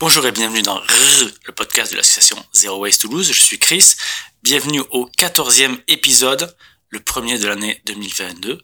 Bonjour et bienvenue dans le podcast de l'association Zero Waste Toulouse. Je suis Chris. Bienvenue au 14e épisode, le premier de l'année 2022.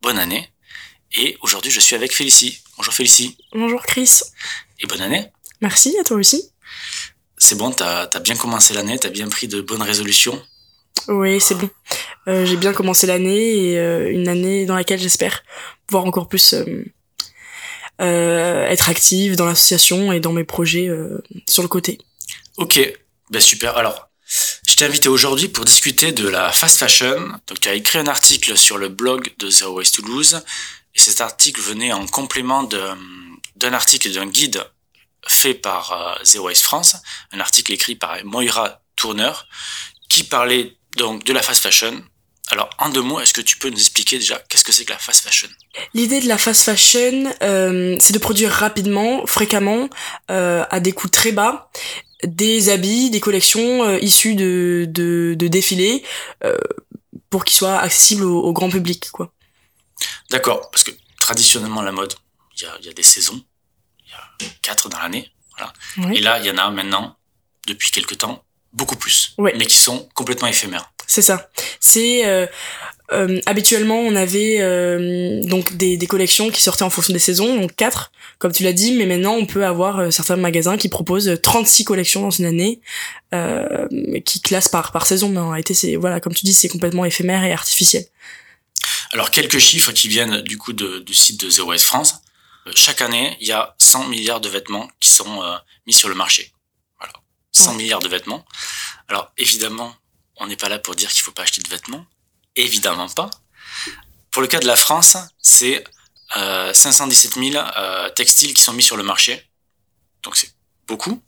Bonne année. Et aujourd'hui, je suis avec Félicie. Bonjour Félicie. Bonjour Chris. Et bonne année. Merci à toi aussi? C'est bon, t'as as bien commencé l'année, t'as bien pris de bonnes résolutions? Oui, c'est bon. Euh, j'ai bien commencé l'année et euh, une année dans laquelle j'espère pouvoir encore plus euh, être active dans l'association et dans mes projets euh, sur le côté. Ok, ben super. Alors, je t'ai invité aujourd'hui pour discuter de la fast fashion. Donc, tu as écrit un article sur le blog de Zero Waste Toulouse et cet article venait en complément d'un article et d'un guide fait par euh, Zero Waste France, un article écrit par Moira Tourner qui parlait donc de la fast fashion, alors, en deux mots, est-ce que tu peux nous expliquer déjà qu'est-ce que c'est que la fast fashion? L'idée de la fast fashion, euh, c'est de produire rapidement, fréquemment, euh, à des coûts très bas, des habits, des collections euh, issues de, de, de défilés, euh, pour qu'ils soient accessibles au, au, grand public, quoi. D'accord, parce que traditionnellement, la mode, il y a, y a, des saisons, il y a quatre dans l'année, voilà. Oui. Et là, il y en a maintenant, depuis quelques temps, beaucoup plus, oui. mais qui sont complètement éphémères. C'est ça. C'est euh, euh, habituellement on avait euh, donc des, des, collections qui sortaient en fonction des saisons, donc quatre, comme tu l'as dit, mais maintenant on peut avoir euh, certains magasins qui proposent 36 collections dans une année, euh, qui classent par par saison. Mais en réalité, c'est voilà, comme tu dis, c'est complètement éphémère et artificiel. Alors quelques chiffres qui viennent du coup de, du site de Zero Waste France. Chaque année, il y a 100 milliards de vêtements qui sont mis sur le marché. Voilà, 100 ouais. milliards de vêtements. Alors évidemment, on n'est pas là pour dire qu'il faut pas acheter de vêtements. Évidemment pas. Pour le cas de la France, c'est euh, 517 000 euh, textiles qui sont mis sur le marché. Donc c'est beaucoup.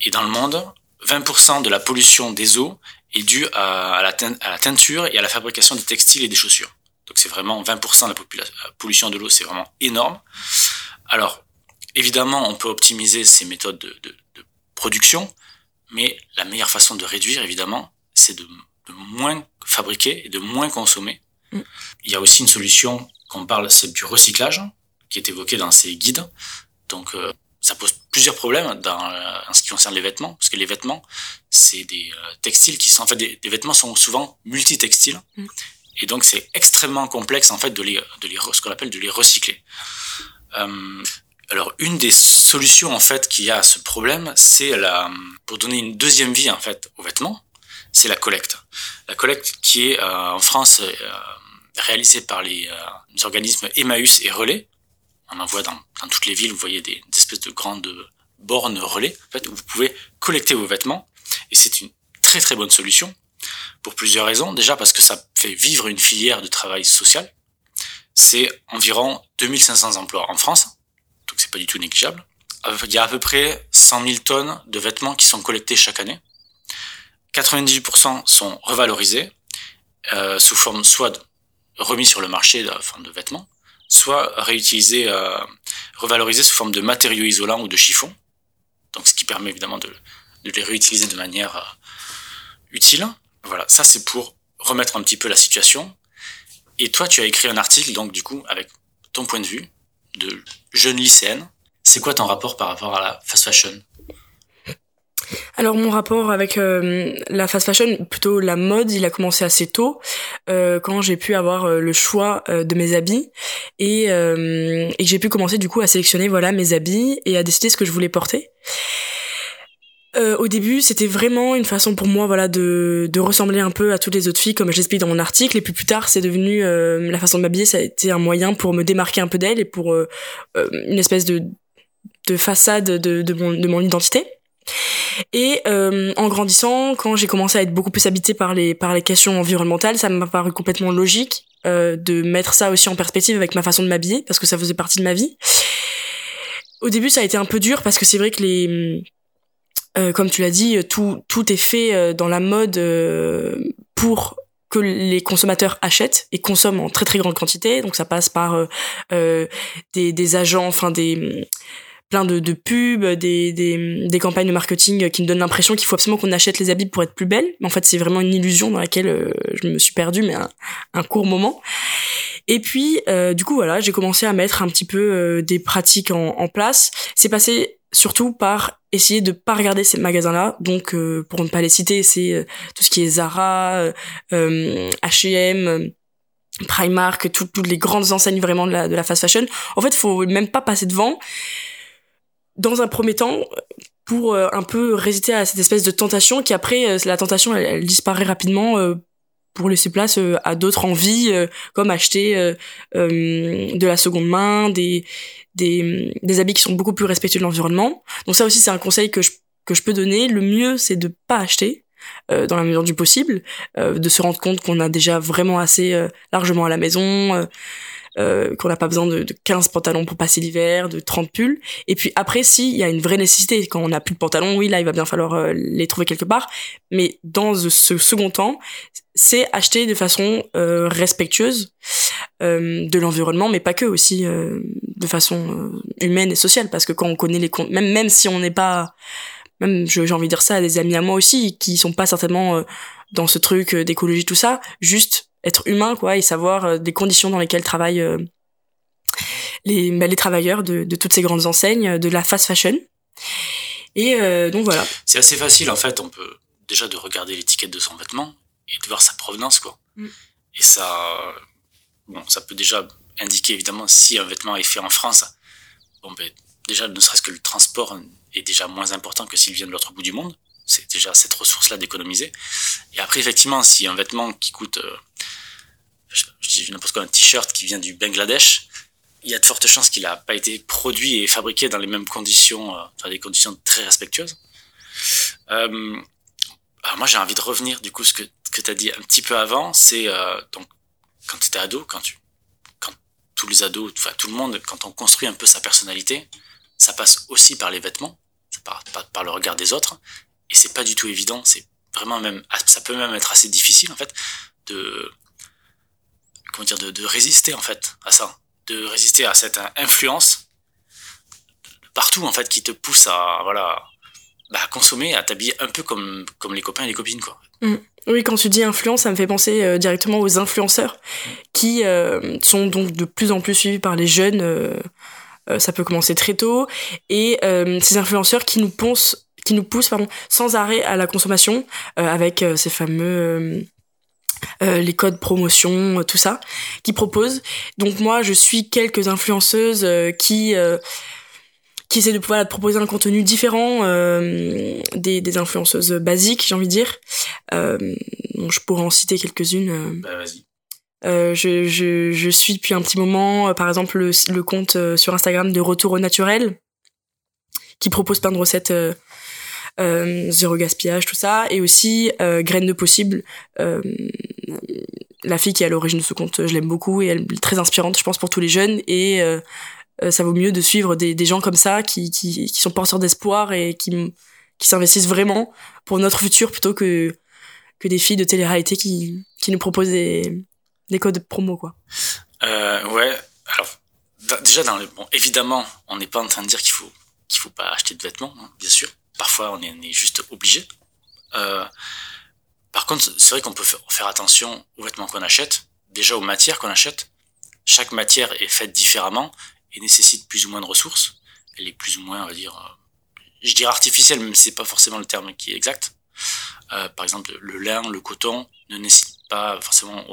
Et dans le monde, 20% de la pollution des eaux est due à, la teinture et à la fabrication des textiles et des chaussures. Donc c'est vraiment 20% de la, la pollution de l'eau, c'est vraiment énorme. Alors, évidemment, on peut optimiser ces méthodes de, de, de production, mais la meilleure façon de réduire, évidemment, c'est de, de, moins fabriquer et de moins consommer. Mm. Il y a aussi une solution qu'on parle, c'est du recyclage, qui est évoqué dans ces guides. Donc, euh, ça pose plusieurs problèmes dans, euh, en ce qui concerne les vêtements, parce que les vêtements, c'est des euh, textiles qui sont, en fait, des, des vêtements sont souvent multitextiles. Mm. Et donc, c'est extrêmement complexe, en fait, de les, de les, ce qu'on appelle de les recycler. Alors une des solutions en fait qu'il y a à ce problème, c'est la pour donner une deuxième vie en fait aux vêtements, c'est la collecte. La collecte qui est euh, en France euh, réalisée par les, euh, organismes Emmaüs et Relais. On en voit dans, dans toutes les villes, vous voyez des, des, espèces de grandes bornes relais en fait où vous pouvez collecter vos vêtements et c'est une très très bonne solution pour plusieurs raisons. Déjà parce que ça fait vivre une filière de travail social. C'est environ 2500 emplois en France donc c'est pas du tout négligeable. Il y a à peu près 100 000 tonnes de vêtements qui sont collectés chaque année. 98% sont revalorisés euh, sous forme soit remis sur le marché de, de vêtements, soit réutilisés, euh, revalorisés sous forme de matériaux isolants ou de chiffons. Donc ce qui permet évidemment de, de les réutiliser de manière euh, utile. Voilà, ça c'est pour remettre un petit peu la situation. Et toi, tu as écrit un article, donc du coup, avec ton point de vue, de jeune lycéenne. C'est quoi ton rapport par rapport à la fast fashion? Alors mon rapport avec euh, la fast fashion, plutôt la mode, il a commencé assez tôt, euh, quand j'ai pu avoir euh, le choix de mes habits et, et j'ai pu commencer du coup à sélectionner voilà mes habits et à décider ce que je voulais porter. Euh, au début, c'était vraiment une façon pour moi, voilà, de, de ressembler un peu à toutes les autres filles, comme je l'explique dans mon article. Et puis plus tard, c'est devenu euh, la façon de m'habiller, ça a été un moyen pour me démarquer un peu d'elle et pour euh, une espèce de, de façade de, de, mon, de mon identité. Et euh, en grandissant, quand j'ai commencé à être beaucoup plus habitée par les par les questions environnementales, ça m'a paru complètement logique euh, de mettre ça aussi en perspective avec ma façon de m'habiller parce que ça faisait partie de ma vie. Au début, ça a été un peu dur parce que c'est vrai que les euh, comme tu l'as dit, tout tout est fait euh, dans la mode euh, pour que les consommateurs achètent et consomment en très très grande quantité. Donc ça passe par des, agents, enfin des plein de, pubs, des, des, campagnes de marketing qui me donnent l'impression qu'il faut absolument qu'on achète les habits pour être plus belle. Mais en fait, c'est vraiment une illusion dans laquelle je me suis perdue, mais un, court moment. Et puis, du coup, voilà, j'ai commencé à mettre un petit peu des pratiques en, en place. C'est passé surtout par essayer de pas regarder ces magasins-là. Donc, pour ne pas les citer, c'est tout ce qui est Zara, H&M, Primark, toutes les grandes enseignes vraiment de la, fast fashion. En fait, faut même pas passer devant. Dans un premier temps, pour euh, un peu résister à cette espèce de tentation qui après euh, la tentation elle, disparaît rapidement euh, pour laisser place à d'autres envies comme acheter de la seconde main des, des des habits qui sont beaucoup plus respectueux de l'environnement donc ça aussi c'est un conseil que je que je peux donner le mieux c'est de pas acheter dans la mesure du possible de se rendre compte qu'on a déjà vraiment assez largement à la maison euh, qu'on n'a pas besoin de, de, 15 pantalons pour passer l'hiver, de 30 pulls. Et puis après, si il y a une vraie nécessité, quand on n'a plus de pantalons, oui, là, il va bien falloir euh, les trouver quelque part. Mais dans ce second temps, c'est acheter de façon euh, respectueuse euh, de l'environnement, mais pas que aussi de façon humaine et sociale, parce que quand on connaît les comptes, même même si on n'est pas même j'ai envie de dire ça à des amis à moi aussi qui sont pas certainement dans ce truc d'écologie tout ça juste être humain quoi et savoir euh, des conditions dans lesquelles travaillent euh, les bah, les travailleurs de, de toutes ces grandes enseignes euh, de la fast fashion. Et donc voilà. C'est assez facile en fait on peut déjà de regarder l'étiquette de son vêtement et de voir sa provenance quoi. Mm. et ça bon ça peut déjà indiquer évidemment si un vêtement est fait en France bon ben déjà ne serait-ce que le transport est déjà moins important que s'il vient de l'autre bout du monde c'est déjà cette ressource là d'économiser et après effectivement si un vêtement qui coûte je dis n'importe quoi, un t-shirt qui vient du Bangladesh, il y a de fortes chances qu'il n'a pas été produit et fabriqué dans les mêmes conditions, euh, enfin des conditions très respectueuses. Euh, alors moi j'ai envie de revenir du coup ce que, que tu as dit un petit peu avant, c'est euh, donc quand tu étais ado, quand tu quand tous les ados, enfin tout le monde, quand on construit un peu sa personnalité, ça passe aussi par les vêtements, ça par, par, le regard des autres, et c'est pas du tout évident, c'est vraiment même ça peut même être assez difficile en fait de comment dire, de, résister en fait à ça, de résister à cette influence partout en fait qui te pousse à voilà bah, à consommer, à t'habiller un peu comme comme les copains et les copines quoi. Mm. Oui, quand tu dis influence, ça me fait penser euh, directement aux influenceurs qui euh, sont donc de plus en plus suivis par les jeunes. Euh, ça peut commencer très tôt et ces influenceurs qui nous poussent qui nous poussent pardon, sans arrêt à la consommation avec ces fameux les codes promotion, tout ça, qui proposent. Donc moi, je suis quelques influenceuses qui qui essaient de pouvoir de proposer un contenu différent des, des influenceuses basiques, j'ai envie de dire. je pourrais en citer quelques-unes. Bah, vas-y. je, je, je suis depuis un petit moment, par exemple, le, le compte sur Instagram de Retour au Naturel, qui propose plein de recettes euh, zéro gaspillage, tout ça, et aussi euh, Graines de possible. Euh, la fille qui est à l'origine de ce compte, je l'aime beaucoup et elle est très inspirante, je pense, pour tous les jeunes. Et euh, euh, ça vaut mieux de suivre des, gens comme ça qui, sont porteurs d'espoir et qui, s'investissent vraiment pour notre futur plutôt que, des filles de télé-réalité qui, nous proposent des, des codes promo, quoi. Euh, ouais, alors, déjà, bon, évidemment, on n'est pas en train de dire qu'il faut, qu'il faut pas acheter de vêtements, hein, bien sûr. Parfois, on est, on est juste obligé. Euh, par contre, c'est vrai qu'on peut faire attention aux vêtements qu'on achète, déjà aux matières qu'on achète. Chaque matière est faite différemment et nécessite plus ou moins de ressources. Elle est plus ou moins, on va dire, euh, je dirais artificielle, même si c'est pas forcément le terme qui est exact. Euh, par exemple, le lin, le coton ne nécessite pas forcément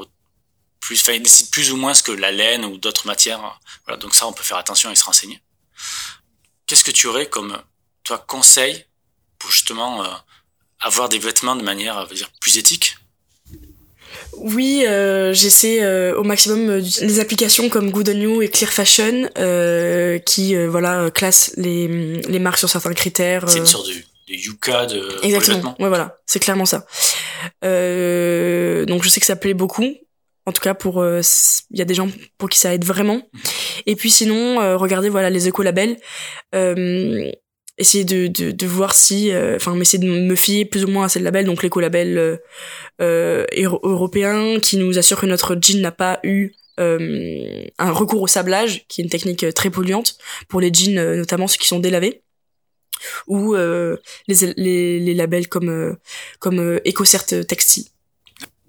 plus, enfin, il nécessite plus ou moins ce que la laine ou d'autres matières. Voilà, donc ça, on peut faire attention et se renseigner. Qu'est-ce que tu aurais comme, toi, conseil pour justement euh, avoir des vêtements de manière, à dire, plus éthique? Oui, euh, j'essaie euh, au maximum les applications comme Good On You et Clear Fashion qui voilà classent les, les marques sur certains critères. C'est une sorte de, de Yuka de Exactement. Ouais voilà, c'est clairement ça. donc je sais que ça plaît beaucoup. En tout cas pour il y a des gens pour qui ça aide vraiment. Mhm. Et puis sinon regardez voilà les écolabels essayer de, de, voir si euh, enfin essayer de me fier plus ou moins à ces labels donc l'écolabel euh, euh, européen qui nous assure que notre jean n'a pas eu euh, un recours au sablage qui est une technique très polluante pour les jeans notamment ceux qui sont délavés. Ou les, les, les labels comme comme EcoCert textile.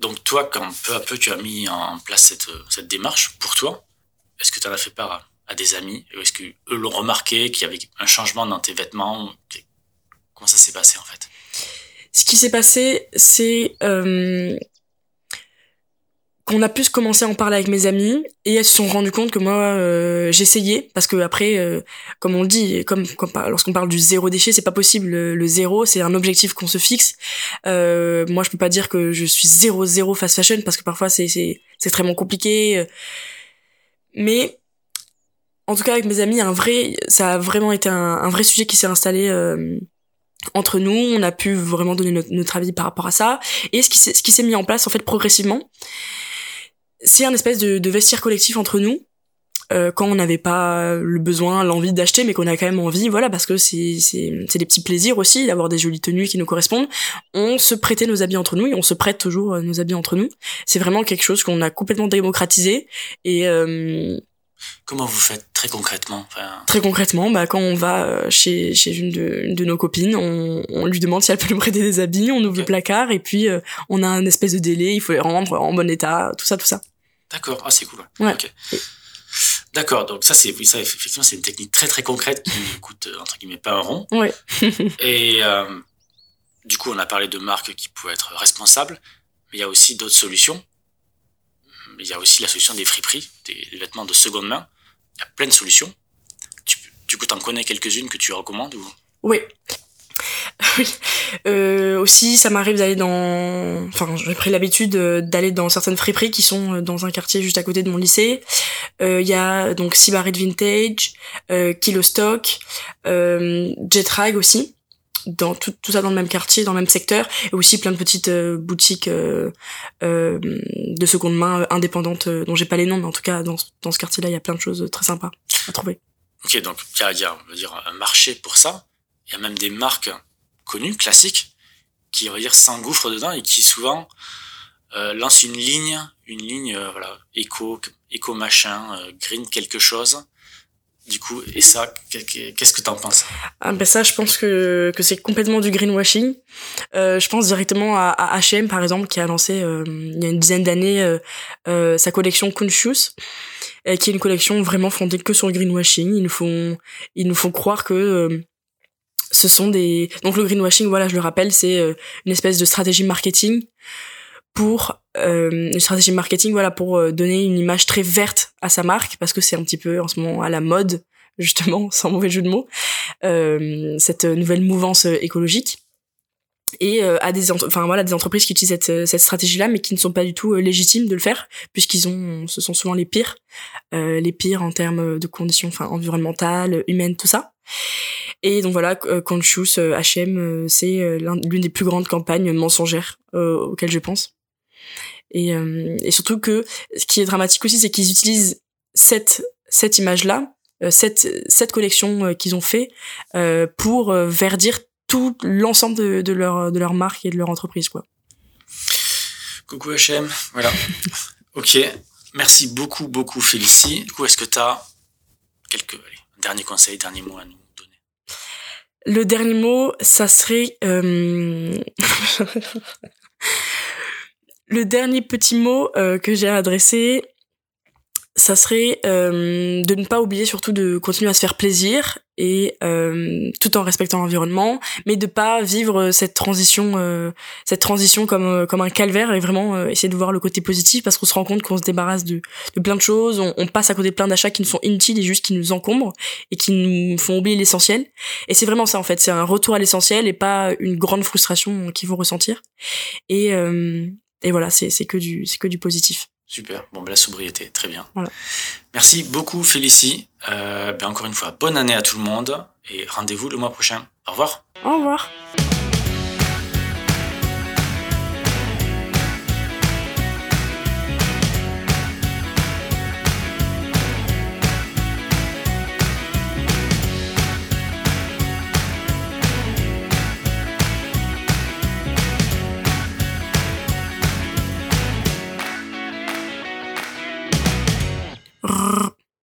Donc toi quand peu à peu tu as mis en place cette, cette démarche. Pour toi est-ce que tu en as fait part à des amis Est-ce que eux l'ont remarqué qu'il y avait un changement dans tes vêtements Comment ça s'est passé en fait? Ce qui s'est passé, c'est euh, qu'on a pu commencer à en parler avec mes amis et elles se sont rendues compte que moi euh, j'essayais parce que après euh, comme on le dit comme, lorsqu'on parle du zéro déchet c'est pas possible le, zéro c'est un objectif qu'on se fixe euh, moi je peux pas dire que je suis zéro zéro fast fashion parce que parfois c'est c'est c'est extrêmement compliqué euh. mais en tout cas avec mes amis un vrai ça a vraiment été un, vrai sujet qui s'est installé euh, entre nous, on a pu vraiment donner notre, avis par rapport à ça. Et ce qui ce qui s'est mis en place en fait progressivement, c'est un espèce de, de, vestiaire collectif entre nous. Euh, quand on n'avait pas le besoin, l'envie d'acheter, mais qu'on a quand même envie, voilà, parce que c'est c'est des petits plaisirs aussi d'avoir des jolies tenues qui nous correspondent. On se prêtait nos habits entre nous et on se prête toujours euh, nos habits entre nous. C'est vraiment quelque chose qu'on a complètement démocratisé et euh, Comment vous faites très concrètement Très concrètement, bah quand on va euh, chez, chez une, de, une de nos copines, on, on, lui demande si elle peut nous prêter des habits, on ouvre le placard et puis on a un espèce de délai, il faut les rendre en bon état, tout ça, tout ça. D'accord, ah c'est cool. Ouais. D'accord, donc ça c'est ça effectivement c'est une technique très très concrète qui coûte entre guillemets pas un rond. Ouais. et euh, du coup on a parlé de marques qui pouvaient être responsables, mais il y a aussi d'autres solutions. Il y a aussi la solution des friperies, des vêtements de seconde main. Il y a plein de solutions. Tu, du coup, t'en connais quelques-unes que tu recommandes ou? Oui. Euh, aussi, ça m'arrive d'aller dans, enfin, j'ai pris l'habitude euh, d'aller dans certaines friperies qui sont euh, dans un quartier juste à côté de mon lycée. Il y a donc Sibarit Vintage, euh, Kilo Stock, Jetrag aussi, dans tout, tout ça dans le même quartier, dans le même secteur, et aussi plein de petites boutiques de seconde main indépendantes dont j'ai pas les noms, mais en tout cas dans, dans ce quartier-là, il y a plein de choses très sympas à trouver. Ok, donc il y a, on va dire, un marché pour ça. Il y a même des marques connu, classique, qui, on va dire, s'engouffre dedans et qui souvent euh, lance une ligne, une ligne, euh, voilà, éco, éco machin, euh, green quelque chose. Du coup, et ça, qu'est-ce que t'en penses? Ah ben ça, je pense que, c'est complètement du greenwashing. Euh, je pense directement à, H&M par exemple, qui a lancé euh, il y a une dizaine d'années euh, sa collection Conscious, qui est une collection vraiment fondée que sur le greenwashing. Ils nous font, ils nous font croire que ce sont des donc le greenwashing voilà je le rappelle c'est une espèce de stratégie marketing pour euh, une stratégie marketing voilà pour euh, donner une image très verte à sa marque parce que c'est un petit peu en ce moment à la mode justement sans mauvais jeu de mots euh, cette nouvelle mouvance écologique et à des enfin voilà des entreprises qui utilisent cette, cette stratégie là mais qui ne sont pas du tout légitimes de le faire puisqu'ils ont ce sont souvent les pires les pires en termes de conditions enfin environnementales humaines tout ça et donc voilà, euh, Conscious H&M, c'est l'une des plus grandes campagnes mensongères auxquelles je pense. Et, et surtout que ce qui est dramatique aussi, c'est qu'ils utilisent cette cette image-là, cette cette collection qu'ils ont fait pour verdir tout l'ensemble de, de leur de leur marque et de leur entreprise quoi. Coucou H&M, voilà. ok, merci beaucoup beaucoup Félicie. Du coup, est-ce que tu as quelques allez, derniers conseils, derniers mots à nous le dernier mot, ça serait... Euh... le dernier petit mot euh, que j'ai adressé, ça serait euh, de ne pas oublier surtout de continuer à se faire plaisir et euh, tout en respectant l'environnement, mais de pas vivre cette transition, cette transition comme comme un calvaire et vraiment essayer de voir le côté positif parce qu'on se rend compte qu'on se débarrasse de, de plein de choses, on, passe à côté de plein d'achats qui nous sont inutiles et juste qui nous encombrent et qui nous font oublier l'essentiel. Et c'est vraiment ça en fait, c'est un retour à l'essentiel et pas une grande frustration qu'ils vont ressentir. Et et voilà, c'est que du c'est que du positif. Super. Bon, ben, la sobriété, très bien. Merci beaucoup, Félicie. Euh, ben, encore une fois, bonne année à tout le monde et rendez-vous le mois prochain. Au revoir. Au revoir.